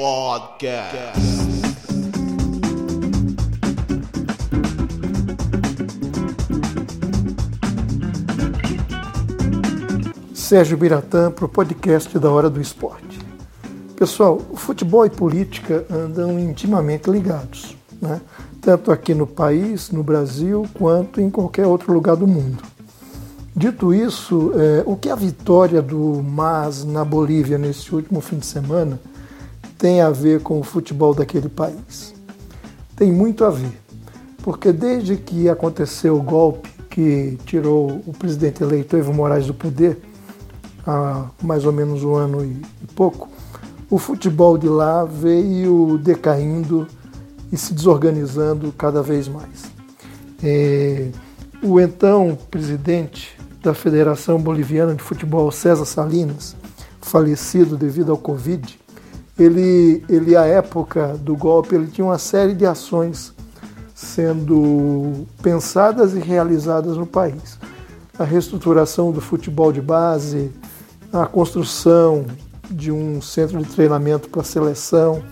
Podcast. Sérgio Biratã para o podcast da Hora do Esporte. Pessoal, futebol e política andam intimamente ligados, né? tanto aqui no país, no Brasil, quanto em qualquer outro lugar do mundo. Dito isso, é, o que a vitória do MAS na Bolívia nesse último fim de semana tem a ver com o futebol daquele país? Tem muito a ver, porque desde que aconteceu o golpe que tirou o presidente eleito Evo Morales do poder, há mais ou menos um ano e pouco, o futebol de lá veio decaindo e se desorganizando cada vez mais. É, o então presidente da Federação Boliviana de Futebol, César Salinas, falecido devido ao Covid, ele, ele à época do golpe, ele tinha uma série de ações sendo pensadas e realizadas no país. A reestruturação do futebol de base, a construção de um centro de treinamento para a seleção,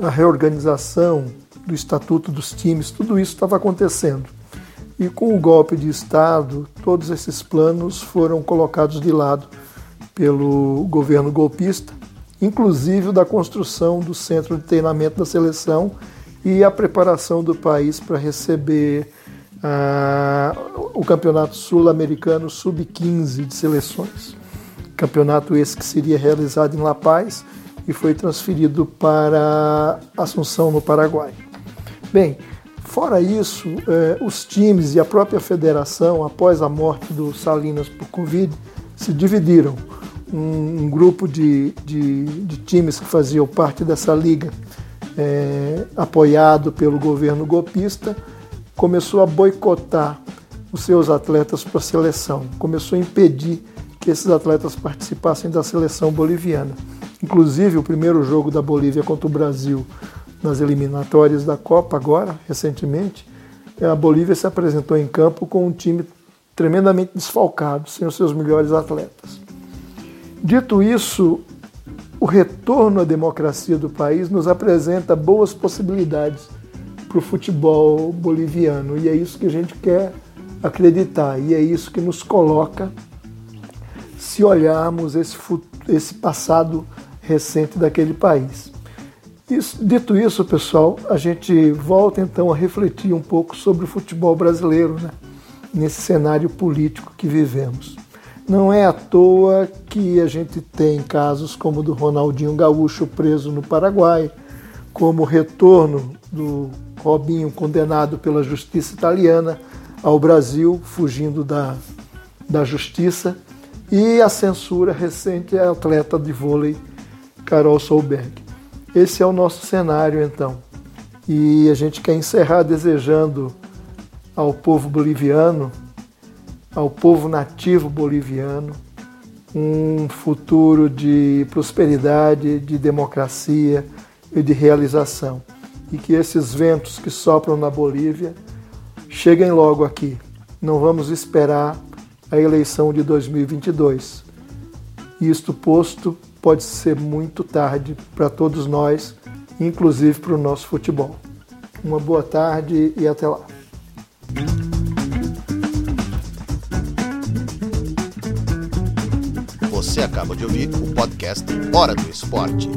a reorganização do estatuto dos times, tudo isso estava acontecendo. E com o golpe de Estado, todos esses planos foram colocados de lado pelo governo golpista, inclusive da construção do centro de treinamento da seleção e a preparação do país para receber ah, o Campeonato Sul-Americano Sub-15 de seleções. Campeonato esse que seria realizado em La Paz e foi transferido para Assunção, no Paraguai. Bem, fora isso, eh, os times e a própria federação, após a morte do Salinas por Covid, se dividiram. Um, um grupo de, de, de, times que faziam parte dessa liga, eh, apoiado pelo governo golpista, começou a boicotar os seus atletas para a seleção, começou a impedir que esses atletas participassem da seleção boliviana. Inclusive, o primeiro jogo da Bolívia contra o Brasil nas eliminatórias da Copa, agora, recentemente, a Bolívia se apresentou em campo com um time tremendamente desfalcado, sem os seus melhores atletas. Dito isso, o retorno à democracia do país nos apresenta boas possibilidades para o futebol boliviano e é isso que a gente quer acreditar e é isso que nos coloca se olharmos esse, esse passado recente daquele país. Isso, dito isso, pessoal, a gente volta então a refletir um pouco sobre o futebol brasileiro, né? nesse cenário político que vivemos. Não é à toa que a gente tem casos como o do Ronaldinho Gaúcho preso no Paraguai, como o retorno do Robinho condenado pela justiça italiana ao Brasil, fugindo da, da justiça, e a censura recente é a atleta de vôlei Carol Solberg. Esse é o nosso cenário então. E a gente quer encerrar desejando ao povo boliviano, ao povo nativo boliviano, um futuro de prosperidade, de democracia e de realização. E que esses ventos que sopram na Bolívia cheguem logo aqui. Não vamos esperar a eleição de 2022. Isto posto, pode ser muito tarde para todos nós, inclusive para o nosso futebol. Uma boa tarde e até lá. Você acaba de ouvir o podcast Hora do Esporte.